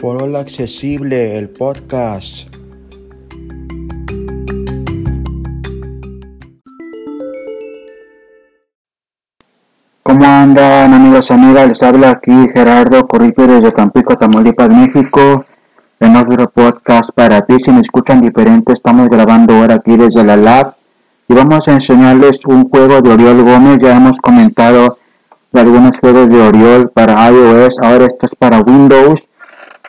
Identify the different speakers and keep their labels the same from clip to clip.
Speaker 1: For All Accesible, el podcast.
Speaker 2: ¿Cómo andan amigos y amigas? Les habla aquí Gerardo Corripio desde Tampico, Tamaulipas, México. En otro podcast para ti. Si me escuchan diferente, estamos grabando ahora aquí desde la lab. Y vamos a enseñarles un juego de Oriol Gómez. Ya hemos comentado de algunos juegos de Oriol para iOS. Ahora esto es para Windows.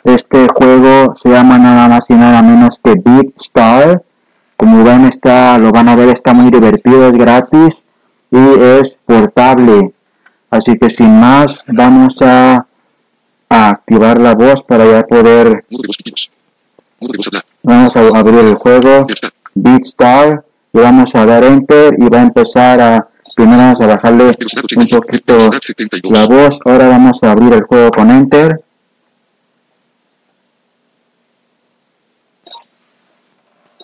Speaker 2: Este juego se llama nada más y nada menos que Beat Star. Como ven, está, lo van a ver, está muy divertido, es gratis y es portable. Así que sin más, vamos a, a activar la voz para ya poder. Vamos a abrir el juego. Beat Star. Y vamos a dar Enter y va a empezar a. Primero vamos a bajarle un poquito la voz. Ahora vamos a abrir el juego con Enter.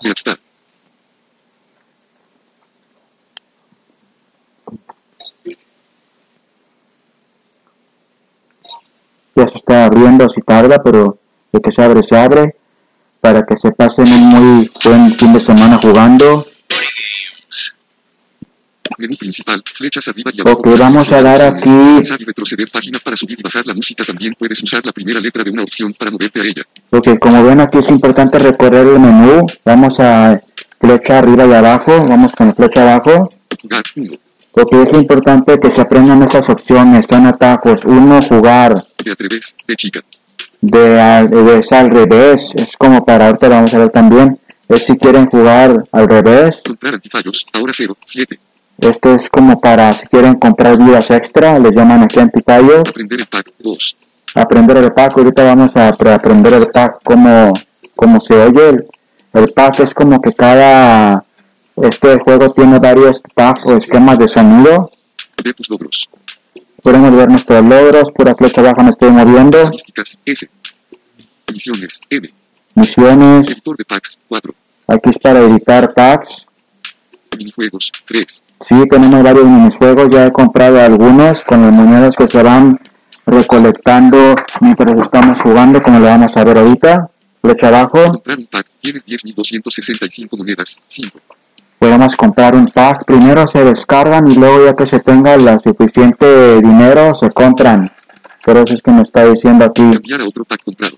Speaker 3: Ya está.
Speaker 2: Ya se está abriendo, si tarda, pero de que se abre, se abre. Para que se pasen un muy buen fin de semana jugando.
Speaker 3: Menú principal, flechas arriba y abajo.
Speaker 2: Ok, vamos a dar
Speaker 3: opciones,
Speaker 2: aquí-
Speaker 3: retroceder página para subir y bajar la música. También puedes usar la primera letra de una opción para moverte a ella.
Speaker 2: Ok, como ven aquí es importante recorrer el menú. Vamos a flecha arriba y abajo. Vamos con flecha abajo.
Speaker 3: Jugar 1.
Speaker 2: Porque es importante que se aprendan esas opciones. Son atajos. Uno, jugar.
Speaker 3: De atreves, de chica.
Speaker 2: De, al- de es al revés. Es como para ahorita lo vamos a ver también. Es si quieren jugar al revés.
Speaker 3: Comprar antifallos, ahora 0, 7.
Speaker 2: Este es como para si quieren comprar vidas extra. Les llaman aquí antitallo.
Speaker 3: Aprender el pack 2.
Speaker 2: aprender el pack. Ahorita vamos a apre- aprender el pack como, como se oye. El, el pack es como que cada este juego tiene varios packs o esquemas de sonido.
Speaker 3: Ver tus logros.
Speaker 2: Podemos ver nuestros logros. Pura flecha abajo me estoy moviendo.
Speaker 3: Estadísticas, S. Misiones, M.
Speaker 2: Misiones.
Speaker 3: Editor de packs, 4.
Speaker 2: Aquí es para editar packs.
Speaker 3: Minijuegos, 3.
Speaker 2: Sí, tenemos varios minijuegos. Ya he comprado algunos con las monedas que se van recolectando mientras estamos jugando, como lo vamos a ver ahorita. Flecha abajo.
Speaker 3: Comprar un pack, tienes 10.265 monedas, 5.
Speaker 2: podemos comprar un pack. Primero se descargan y luego ya que se tenga la suficiente dinero se compran. Por eso es que me está diciendo aquí.
Speaker 3: Cambiar a otro pack comprado.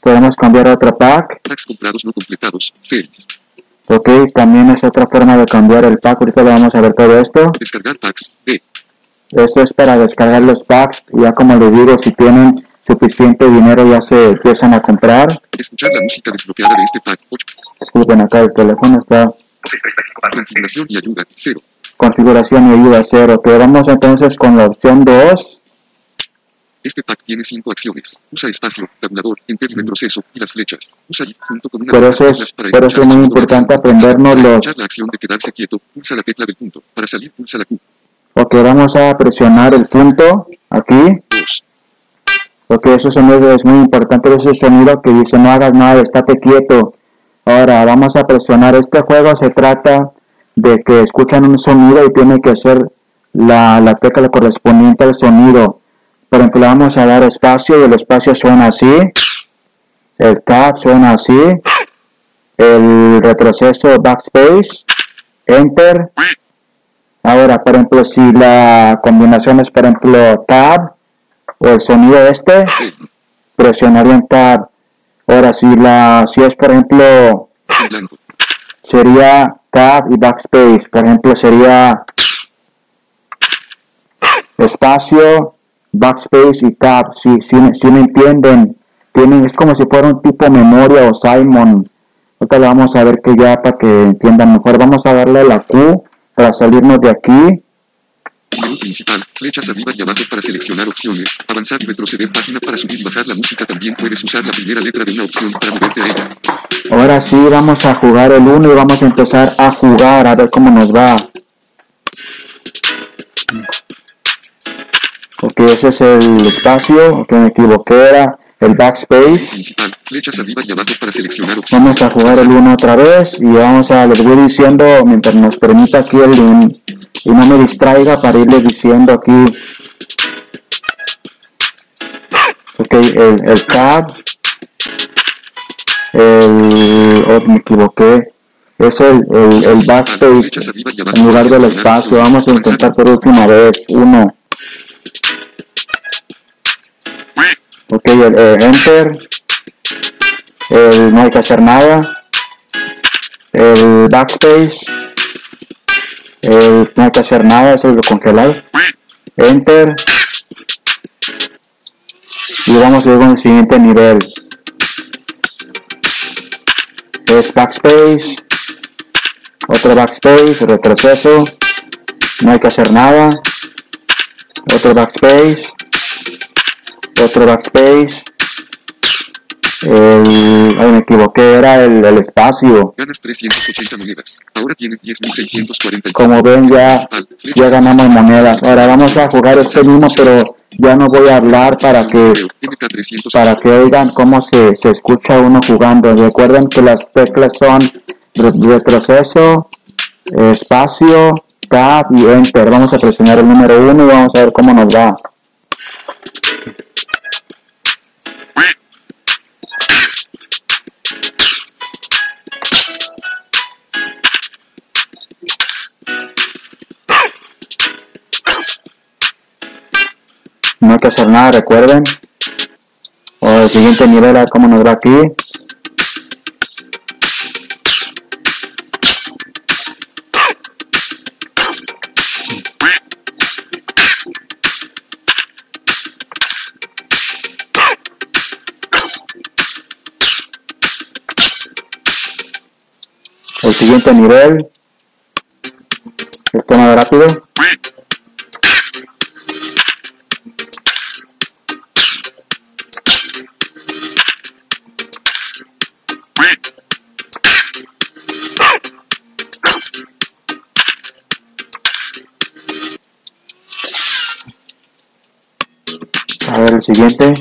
Speaker 2: Podemos cambiar a otro pack.
Speaker 3: Packs comprados no completados, 6.
Speaker 2: Ok, también es otra forma de cambiar el pack. Ahorita lo vamos a ver todo esto.
Speaker 3: Descargar packs.
Speaker 2: Esto es para descargar los packs. Ya como les digo, si tienen suficiente dinero ya se empiezan a comprar.
Speaker 3: Escuchar la música desbloqueada de este pack, 8.
Speaker 2: Disculpen acá el teléfono está
Speaker 3: Configuración y ayuda, 0.
Speaker 2: configuración y ayuda a cero. Ok, vamos entonces con la opción 2.
Speaker 3: Este pack tiene 5 acciones. Usa espacio, tabulador, enter y retroceso, y las flechas. Usa y junto con una
Speaker 2: Pero
Speaker 3: de
Speaker 2: eso
Speaker 3: las
Speaker 2: es-
Speaker 3: para
Speaker 2: pero eso es muy importante aprendernos
Speaker 3: Para
Speaker 2: los-
Speaker 3: la acción de quedarse quieto, pulsa la tecla del punto. Para salir, pulsa la Q.
Speaker 2: Ok, vamos a presionar el punto aquí.
Speaker 3: 2.
Speaker 2: Porque ese sonido es muy importante, ese sonido que dice no hagas nada, estate quieto. Ahora vamos a presionar. Este juego se trata de que escuchan un sonido y tiene que ser la, la tecla correspondiente al sonido. Por ejemplo, vamos a dar espacio y el espacio suena así. El tab suena así. El retroceso backspace. Enter. Ahora, por ejemplo, si la combinación es, por ejemplo, tab o el sonido este, presionaría en tab. Ahora, si la, si es, por ejemplo, sería tab y backspace. Por ejemplo, sería espacio, backspace y tab. Si, si, si me entienden, tienen, es como si fuera un tipo memoria o Simon. Ahorita le vamos a ver que ya para que entiendan mejor. Vamos a darle la Q para salirnos de aquí.
Speaker 3: Menú principal, flechas arriba y abajo para seleccionar opciones, avanzar y retroceder página para subir y bajar la música. También puedes usar la primera letra de una opción para moverte a ella.
Speaker 2: Ahora sí, vamos a jugar el 1 y vamos a empezar a jugar a ver cómo nos va. Ok, ese es el espacio, que me equivoqué, era el backspace.
Speaker 3: Principal, flechas arriba y abajo para seleccionar opciones.
Speaker 2: Vamos a jugar el 1 otra vez y vamos a, les voy diciendo, mientras nos permita aquí el link y no me distraiga para irles diciendo aquí. Ok, el, el tab, el, oh, me equivoqué, es el, el, el en lugar del espacio. Vamos a intentar por última vez. Uno. Ok, el, enter. El no hay que hacer nada. El backspace. El no hay que hacer nada, eso es lo congelado. Enter. Y vamos a ir con el siguiente nivel. Es backspace. Otro backspace, retroceso. No hay que hacer nada. Otro backspace. Otro backspace. El, ay, me equivoqué, era el, el espacio.
Speaker 3: Ganas 380 monedas. Ahora tienes 10.645.
Speaker 2: Como ven ya, ya ganamos monedas. Ahora vamos a jugar este mismo, pero ya no voy a hablar para que
Speaker 3: MK300.
Speaker 2: para que oigan cómo se, se escucha uno jugando. Recuerden que las teclas son re- retroceso, espacio, tab y enter. Vamos a presionar el número uno y vamos a ver cómo nos va. No hay que hacer nada, recuerden. O el siguiente nivel, a ver cómo nos va aquí. El siguiente nivel. Esto más rápido. Ver el siguiente.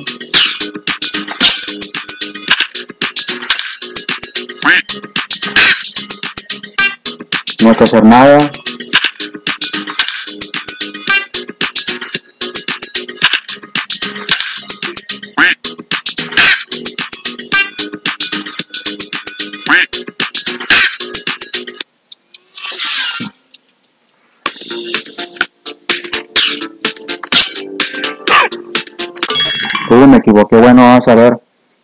Speaker 2: No hay que hacer nada. Ver.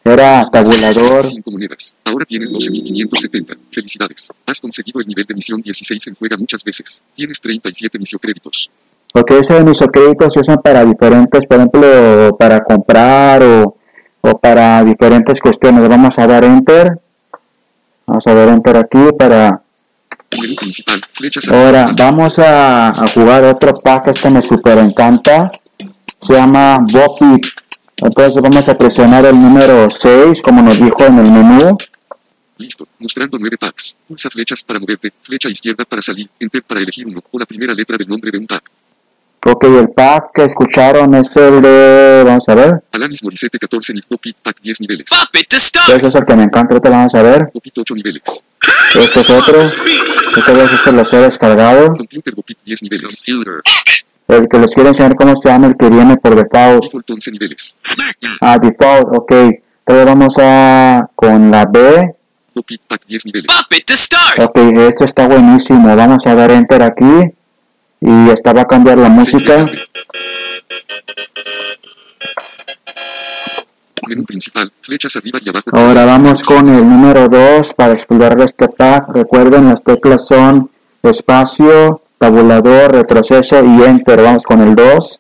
Speaker 2: Era tabulador.
Speaker 3: 5 monedas. Ahora tienes 12.570. Felicidades. Has conseguido el nivel de misión 16 en juega muchas veces. Tienes 37 misiocréditos.
Speaker 2: Ok, esos microcréditos se usan para diferentes, por ejemplo, para comprar o, o para diferentes cuestiones. Vamos a dar enter. Vamos a dar enter aquí para... Ahora vamos a, a jugar otro pack, este me super encanta. Se llama Boppy. Entonces vamos a presionar el número 6, como nos dijo en el menú.
Speaker 3: Listo. Mostrando 9 packs. Pulsa flechas para moverte. Flecha izquierda para salir. Enter para elegir uno. O la primera letra del nombre de un pack.
Speaker 2: Ok, el pack que escucharon es el de... Vamos a ver.
Speaker 3: Alanis Morissette 14 nivel. Popit pack 10 niveles.
Speaker 4: Pop it to start.
Speaker 2: Ese es el que me encanta, ahorita lo vamos a ver.
Speaker 3: Popit 8 niveles.
Speaker 2: Este es otro. Esta vez este lo he descargado.
Speaker 3: Computer Popit 10 niveles.
Speaker 2: El que les quiero enseñar cómo se llama el que viene por default.
Speaker 3: Default 11 niveles.
Speaker 2: Ah, default, ok. Entonces vamos a con la B.
Speaker 3: Popit pack 10 niveles.
Speaker 4: Pop it to start.
Speaker 2: Ok, este está buenísimo. Vamos a dar enter aquí. Y esta va a cambiar la música.
Speaker 3: Menú principal. Flechas arriba y abajo.
Speaker 2: Ahora vamos con el número 2 para explorar este pack. Recuerden, las teclas son espacio, tabulador, retroceso y enter. Vamos con el 2.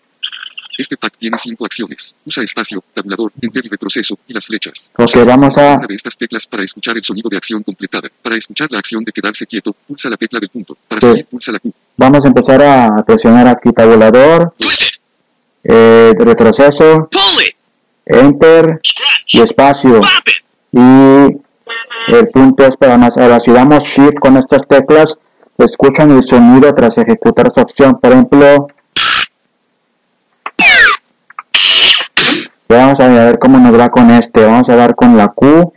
Speaker 3: Este pack tiene 5 acciones. Usa espacio, tabulador, enter y retroceso, y las flechas.
Speaker 2: Ok, vamos a...
Speaker 3: Una de estas teclas para escuchar el sonido de acción completada. Para escuchar la acción de quedarse quieto, pulsa la tecla del punto. Para
Speaker 2: Sí.
Speaker 3: salir, pulsa la Q.
Speaker 2: Vamos a empezar a presionar aquí tabulador, eh, retroceso,
Speaker 4: Pull it.
Speaker 2: enter y espacio. Y el punto es para más. Ahora, si damos shift con estas teclas, escuchan el sonido tras ejecutar su acción. Por ejemplo, vamos a ver cómo nos va con este. Vamos a dar con la Q.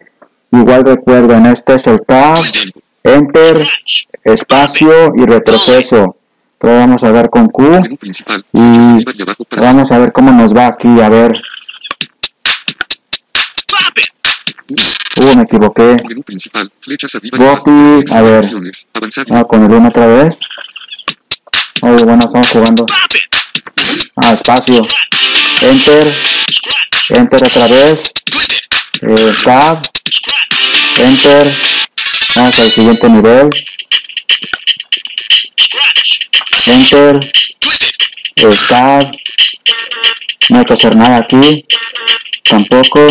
Speaker 2: Igual recuerden, este es el tab, enter, espacio y retroceso. Entonces vamos a dar con Q. Y vamos a ver cómo nos va aquí. A ver. Uh, me equivoqué.
Speaker 3: Menú principal. Flechas arriba
Speaker 2: a ver.
Speaker 3: Avanzar
Speaker 2: Ah, con el 1 otra vez. Oye, bueno, estamos jugando. Ah, espacio. Enter. Enter otra vez. Eh, tab. Enter. Vamos al siguiente nivel. Enter. Eh, tab. No hay que hacer nada aquí. Tampoco.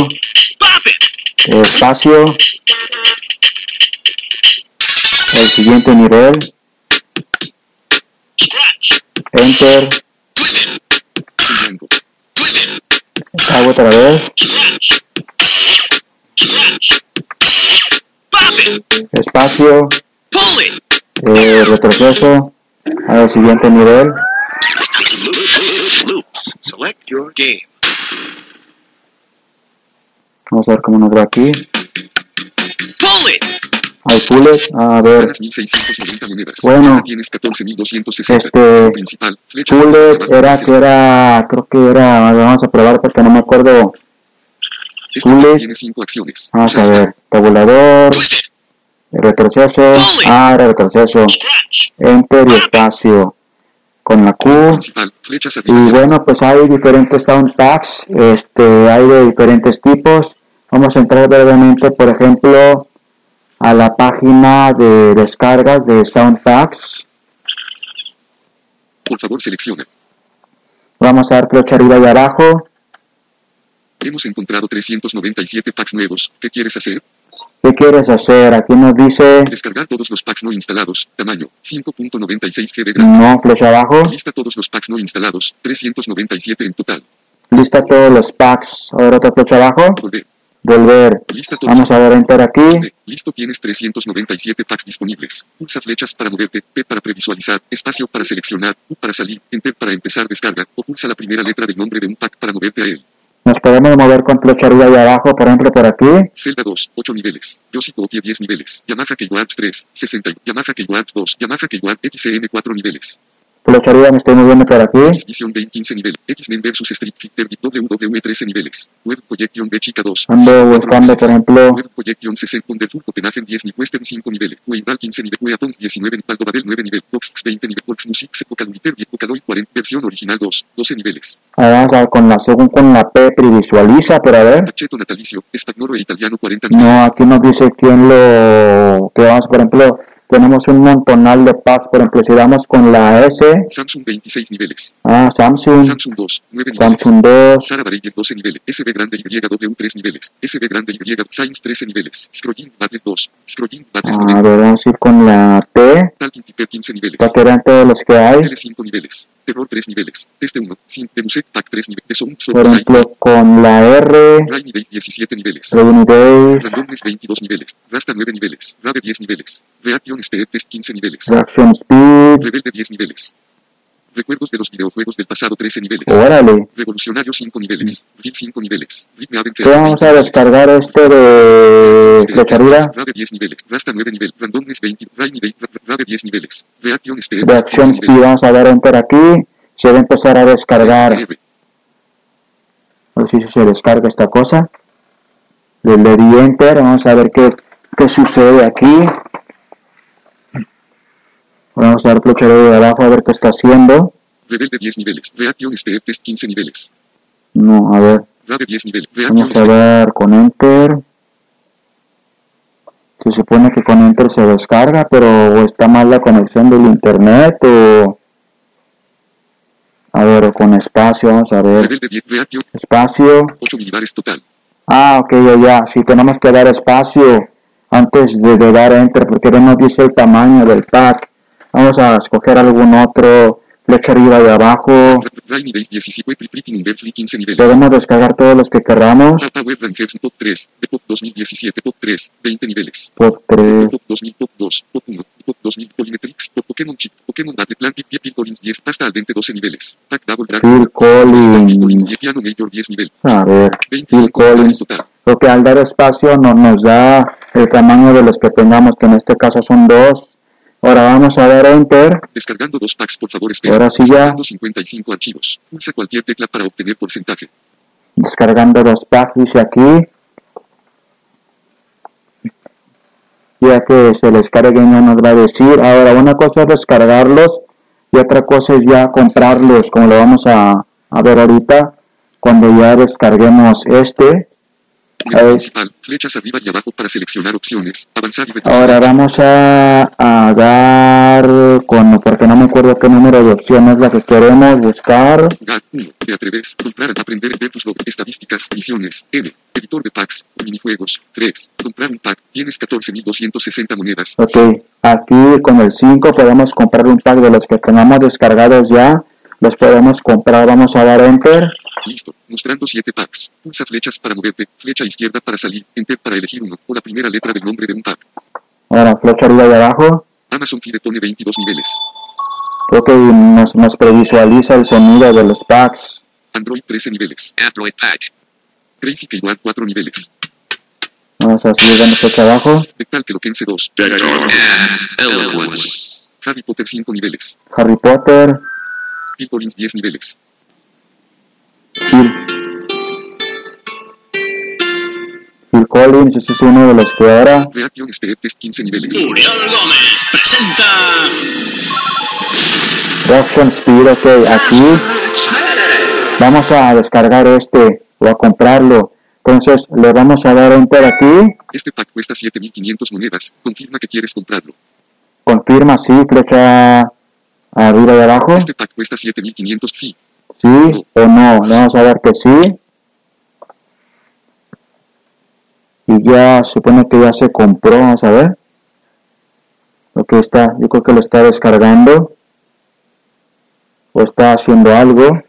Speaker 2: Espacio. El siguiente nivel. Enter. Hago otra vez. Espacio. Eh, retroceso. Al siguiente nivel.
Speaker 4: Select your game.
Speaker 2: Vamos a ver cómo nos va aquí. Hay bullet. A ver.
Speaker 3: Ganas 1690 monedas.
Speaker 2: Bueno.
Speaker 3: Ahora tienes 14260.
Speaker 2: Este,
Speaker 3: abajo
Speaker 2: era que era. Creo que era. Vamos a probar porque no me acuerdo. Bullet.
Speaker 3: tiene 5 acciones.
Speaker 2: Vamos a ver. Tabulador. Retroceso. Ah, era retroceso. Enter y espacio. Con la Q. Y bueno, pues hay diferentes sound packs, este, hay de diferentes tipos. Vamos a entrar brevemente, por ejemplo, a la página de descargas de sound packs.
Speaker 3: Por favor, selecciona.
Speaker 2: Vamos a dar flecha arriba y abajo.
Speaker 3: Hemos encontrado 397 packs nuevos. ¿Qué quieres hacer?
Speaker 2: ¿Qué quieres hacer? Aquí nos dice
Speaker 3: Descargar todos los packs no instalados. Tamaño 5.96 GB
Speaker 2: no flecha abajo.
Speaker 3: Lista todos los packs no instalados. 397 en total.
Speaker 2: Lista todos los packs. Ahora otra flecha abajo.
Speaker 3: Volver.
Speaker 2: Volver.
Speaker 3: Lista.
Speaker 2: Vamos a ver enter aquí.
Speaker 3: Listo, tienes 397 packs disponibles. Pulsa flechas para moverte, P para previsualizar, espacio para seleccionar, U para salir, Enter para empezar descarga, o pulsa la primera letra del nombre de un pack para moverte a él.
Speaker 2: Nos podemos mover con flecha arriba y abajo, por ejemplo, por aquí.
Speaker 3: Zelda 2, 8 niveles. Yoshi Poké 10 niveles. Yamaha Keywords 3, 60. Yamaha Keywords 2. Yamaha Keyword XM 4 niveles.
Speaker 2: Flecha arriba me estoy moviendo por aquí.
Speaker 3: X Vision Bane 15 nivel. X-Men vs Street Fighter WWE 13 niveles. Web Projection B Chica 2.
Speaker 2: Ando
Speaker 3: 4
Speaker 2: buscando, por ejemplo,
Speaker 3: Web Projection 60 Under Full Copenhagen 10 ni Western 5 niveles. Weidal 15 nivel. Weapons 19 Paldo Babel 9 nivel. Box 20 nivel. Box Music Vocal Uniter Vocaloid 40 versión original 2 12 niveles.
Speaker 2: Ahora vamos a ver con la según con la P previsualiza, pero a ver.
Speaker 3: Aceto natalicio. Espagnolo e italiano 40
Speaker 2: No, aquí nos dice quién lo que vamos, por ejemplo, tenemos un montonal de packs, por ejemplo, si damos con la S,
Speaker 3: Samsung 26 niveles.
Speaker 2: ah, Samsung,
Speaker 3: Samsung 2 9 niveles.
Speaker 2: Samsung 2,
Speaker 3: Sara Varelles 12 niveles, SB grande YW 3 niveles, SB grande Y Science 13 niveles, Scrollin Badles 2, Scrollin Badles
Speaker 2: a
Speaker 3: 90,
Speaker 2: ver, vamos a ir con la T,
Speaker 3: Talking Tipper 15 niveles,
Speaker 2: para que vean todos los que hay,
Speaker 3: L 5 niveles, Terror 3 niveles, Teste 1, Sin, Demuset Pack 3 niveles, Sound
Speaker 2: por ejemplo, con la R,
Speaker 3: Days 17 niveles,
Speaker 2: Rainy Days,
Speaker 3: Randomness 22 niveles, Rasta 9 niveles, Rave 10 niveles, Reaction Speed Test 15 niveles,
Speaker 2: Reaction Speed,
Speaker 3: Rebelde 10 niveles. Recuerdos de los videojuegos del pasado 13 niveles.
Speaker 2: órale,
Speaker 3: Revolucionario 5 niveles. Real 5 niveles. Ritme Aven
Speaker 2: ¿qué vamos a descargar este de flecha arriba?
Speaker 3: Rave 10 niveles. Rasta 9 nivel. Randomness 20. Rainy Day. Rave 10 niveles. Reaction Speed.
Speaker 2: Reaction Speed, vamos a ver enter aquí, se va a empezar a descargar, a ver si se descarga esta cosa, le di enter, vamos a ver qué, qué sucede aquí, vamos a dar flecha arriba de abajo a ver qué está haciendo,
Speaker 3: Rebelde 10 niveles. Reaction Speed Test 15 niveles.
Speaker 2: no, a ver,
Speaker 3: Rave 10 niveles.
Speaker 2: Vamos a ver con enter, se supone que con enter se descarga, pero está mal la conexión del internet o... A ver, con espacio, vamos a ver.
Speaker 3: Rebelde 10. Reaction.
Speaker 2: Espacio.
Speaker 3: 8 milibares total.
Speaker 2: Ah, ok, ya, ya. Sí, tenemos que dar espacio antes de, de dar enter porque no dice el tamaño del pack. Vamos a escoger algún otro, flecha arriba y abajo.
Speaker 3: Ra- Rainy Days 17. Pretty Number Free 15 niveles.
Speaker 2: Podemos descargar todos los que queramos.
Speaker 3: Web Rankings Top 3. De Pop 2017. Top 3. 20 niveles.
Speaker 2: Por 3.
Speaker 3: Pop 2000, Pop 2, Pop 1, Pop 2000, Polymetrics, Pop Pokémon Chip, Pokémon Battle Phil Collins 10, Pasta al dente 12 niveles, Pack Double Drag,
Speaker 2: Phil Collins.
Speaker 3: 10, Piano Major 10 nivel,
Speaker 2: A ver,
Speaker 3: 25
Speaker 2: Phil Collins.
Speaker 3: total,
Speaker 2: Porque al dar espacio no nos da el tamaño de los que tengamos, que en este caso son dos. Ahora vamos a dar enter.
Speaker 3: descargando dos packs por favor espera,
Speaker 2: Ahora sí ya.
Speaker 3: descargando 55 archivos, pulsa cualquier tecla para obtener porcentaje,
Speaker 2: Descargando los packs, dice aquí. ya que se les carguen ya nos va a decir. Ahora, una cosa es descargarlos y otra cosa es ya comprarlos, como lo vamos a, a ver ahorita, cuando ya descarguemos este.
Speaker 3: Menú principal, flechas arriba y abajo para seleccionar opciones, avanzar y retroceder.
Speaker 2: Ahora vamos a, a dar con, porque no me acuerdo qué número de opción es la que queremos buscar.
Speaker 3: Jugar 1. Te atreves. Comprar. Aprender. Ver tus log- estadísticas. Misiones. N. Editor de packs. Minijuegos. 3. Comprar un pack. Tienes 14.260 monedas.
Speaker 2: Ok, aquí con el 5 podemos comprar un pack de los que tengamos descargados ya. Los podemos comprar, vamos a dar enter.
Speaker 3: Listo. Mostrando 7 packs. Pulsa flechas para moverte. Flecha izquierda para salir. Enter para elegir uno. O la primera letra del nombre de un pack.
Speaker 2: Ahora flecha arriba y abajo.
Speaker 3: Amazon Fire pone 22 niveles.
Speaker 2: Creo que nos, nos previsualiza el sonido de los packs.
Speaker 3: Android 13 niveles.
Speaker 4: Android Pack.
Speaker 3: Crazy Keyword 4 niveles.
Speaker 2: Vamos a seguir dando flecha abajo.
Speaker 3: Vectal que Loquense 2.
Speaker 4: And Eloquence.
Speaker 3: Harry Potter 5 niveles.
Speaker 2: Harry Potter.
Speaker 3: Collins 10 niveles.
Speaker 2: Phil. Phil Collins, ese es uno de los que ahora.
Speaker 3: Reaction Speed Test 15 niveles.
Speaker 4: Uriel Gómez presenta.
Speaker 2: Reaction Speed, ok, aquí vamos a descargar este o a comprarlo. Entonces le vamos a dar enter aquí.
Speaker 3: Este pack cuesta 7.500 monedas. Confirma que quieres comprarlo.
Speaker 2: Confirma sí, flecha arriba y abajo.
Speaker 3: Este pack cuesta 7.500. Sí.
Speaker 2: Sí o no. Vamos a dar que sí. Y ya supone que ya se compró. Vamos a ver. Ok, está. Yo creo que lo está descargando. O está haciendo algo.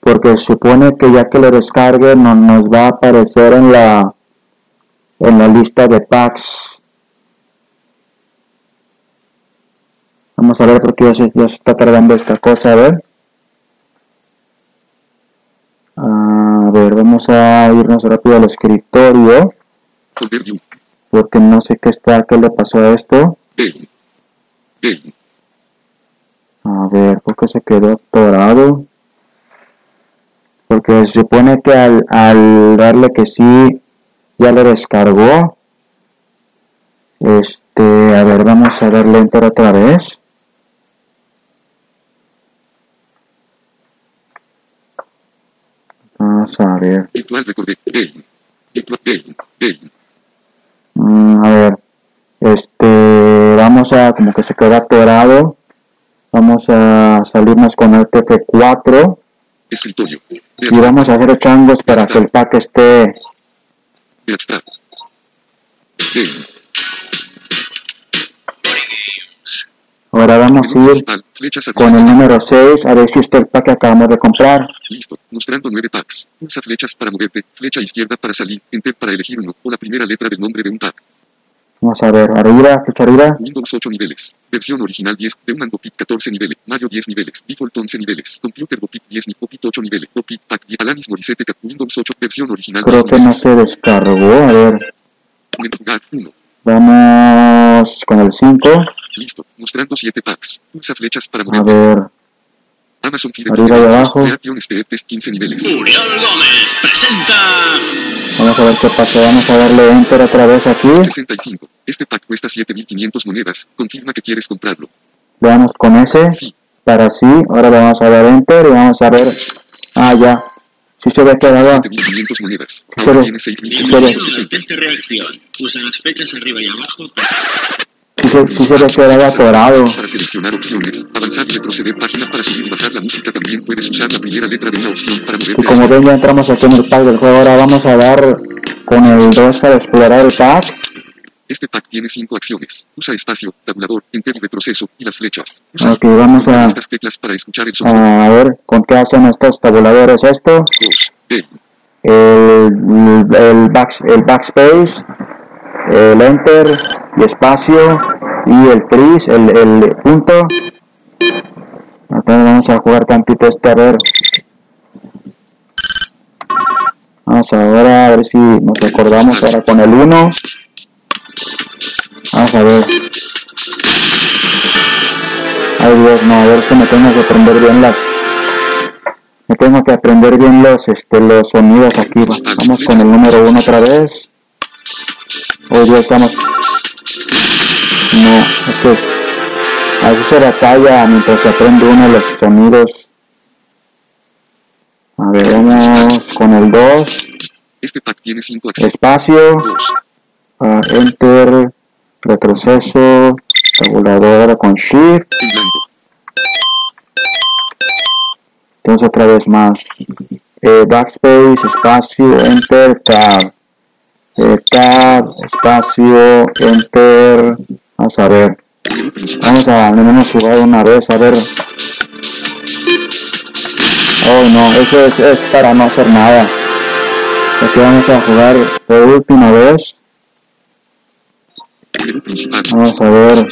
Speaker 2: Porque supone que ya que lo descargue no, nos va a aparecer en la en la lista de packs. Vamos a ver porque ya se, ya se está cargando esta cosa, a ver. A ver, vamos a irnos rápido al escritorio porque no sé qué está, qué le pasó a esto. A ver, ¿por qué se quedó atorado? Porque se supone que al, al darle que sí, ya lo descargó. Este, a ver, vamos a darle enter otra vez. Vamos a ver. Mm, a ver, este, vamos a, como que se quedó atorado. Vamos a salirnos con el TF4
Speaker 3: Escritorio.
Speaker 2: y vamos a hacer changos para que el pack esté Ahora vamos a ir con el número 6 a ver si está el pack que acabamos de comprar.
Speaker 3: Listo. Mostrando 9 packs. Pulsa flechas para moverte. Flecha izquierda para salir. Enter para elegir uno. O la primera letra del nombre de un pack.
Speaker 2: Vamos a ver, arriba, flecha arriba.
Speaker 3: Windows 8 niveles. Versión original 10. Deuman Bopit 14 niveles. Mayo 10 niveles. Default 11 niveles. Computer Bopit 10 ni Bopit 8 niveles. Bopit Pack 10. Alanis Morissette Windows 8. Versión original
Speaker 2: Creo
Speaker 3: 10
Speaker 2: que no se descargó. A ver,
Speaker 3: Menú Jugar 1.
Speaker 2: vamos con el 5.
Speaker 3: Listo. Mostrando 7 packs. Pulsa flechas para
Speaker 2: A
Speaker 3: moverte.
Speaker 2: ver,
Speaker 3: Amazon Fire
Speaker 2: Arriba y abajo.
Speaker 3: Speed Test 15 niveles.
Speaker 4: Gómez presenta.
Speaker 2: vamos a ver qué pasa. Vamos a darle enter otra vez aquí.
Speaker 3: 65. Este pack cuesta 7.500 monedas. Confirma que quieres comprarlo.
Speaker 2: Veamos con ese.
Speaker 3: Sí.
Speaker 2: Para sí, ahora le vamos a dar enter y vamos a ver. Ah, ya. Si se ve quedado.
Speaker 3: 7.500 monedas. Ahora tiene
Speaker 2: Sí,
Speaker 4: Bienvenidos
Speaker 2: sí.
Speaker 4: al
Speaker 3: 6.760.
Speaker 4: test de reacción. Usa las flechas arriba y abajo para
Speaker 3: Para seleccionar opciones, avanzar y retroceder página para subir y bajar la música. También puedes usar la primera letra de una opción para
Speaker 2: Y
Speaker 3: moverte.
Speaker 2: como ven ya entramos aquí en el pack del juego. Ahora vamos a dar con el 2 para explorar el pack.
Speaker 3: Este pack tiene 5 acciones. Usa espacio, tabulador, enter y retroceso, y las flechas. Usa
Speaker 2: Ok, vamos a,
Speaker 3: estas teclas para escuchar el sonido.
Speaker 2: a ver con qué hacen estos tabuladores esto.
Speaker 3: 2. B.
Speaker 2: El, el, back, el backspace, el enter y espacio y el freeze, el, el punto. Entonces vamos a jugar tantito este a ver. Vamos ahora a ver si nos acordamos ahora con el 1. Vamos a ver. Ay Dios, no, a ver que me tengo que aprender bien las... Me tengo que aprender bien los, este, los sonidos aquí. Vamos con el número 1 otra vez. Hoy día estamos... No, es que así se batalla mientras se aprende uno de los sonidos. A ver, vamos con el 2.
Speaker 3: Este pack tiene 5 accesos.
Speaker 2: Espacio,
Speaker 3: 2.
Speaker 2: ah, Enter, retroceso, tabulador con Shift. Entonces otra vez más. Eh, backspace, espacio, enter, tab. Tab, espacio, enter. Vamos a ver. Vamos a al menos jugar una vez, a ver. Oh no, eso es, es para no hacer nada. Aquí vamos a jugar por última vez. Vamos a ver.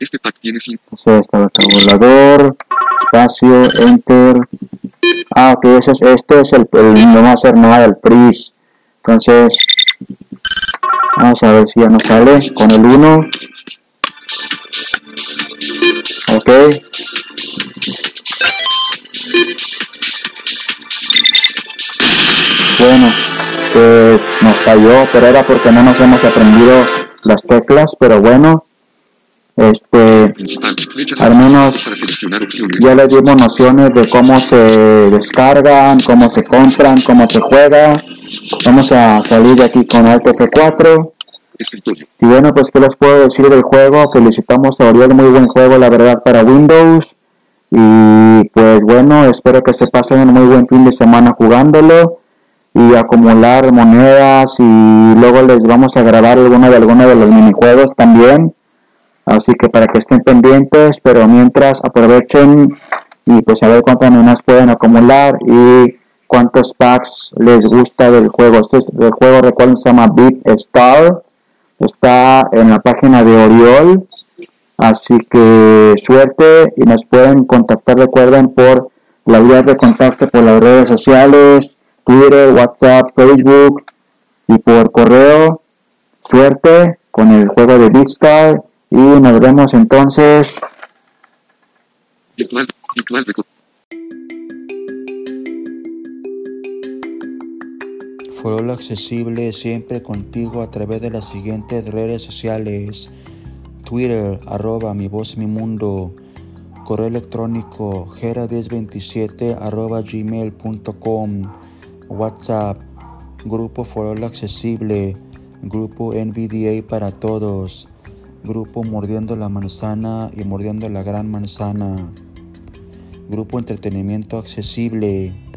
Speaker 3: Este pack tiene 5.
Speaker 2: Ese está el tabulador. Espacio, enter. Ah, ok, ese es, este es el, el no va a hacer nada, el freeze. Entonces, vamos a ver si ya nos sale con el 1. Ok. Bueno, pues nos falló, pero era porque no nos hemos aprendido las teclas, pero bueno, este, Al menos ya les dimos nociones de cómo se descargan, cómo se compran, cómo se juega. Vamos a salir de aquí con Alt F4.
Speaker 3: Escritorio.
Speaker 2: Y bueno, pues qué les puedo decir del juego. Felicitamos a Oriol, muy buen juego, la verdad, para Windows. Y pues bueno, espero que se pasen un muy buen fin de semana jugándolo y acumular monedas y luego les vamos a grabar alguno de algunos de los minijuegos también. Así que para que estén pendientes, pero mientras aprovechen y pues a ver cuántas monedas pueden acumular y cuántos packs les gusta del juego. Este es- el juego recuerden se llama Beat Star. Está en la página de Oriol. Así que suerte y nos pueden contactar, recuerden, por la vía de contacto por las redes sociales, Twitter, WhatsApp, Facebook y por correo. Suerte con el juego de Beatstar y nos vemos entonces.
Speaker 3: Virtual.
Speaker 1: Accesible siempre contigo a través de las siguientes redes sociales. Twitter, arroba mi voz mi mundo. Correo electrónico, gera1027 arroba gmail.com. WhatsApp, Grupo Forola accesible. Grupo NVDA para todos. Grupo Mordiendo la Manzana y Mordiendo la Gran Manzana. Grupo Entretenimiento Accesible.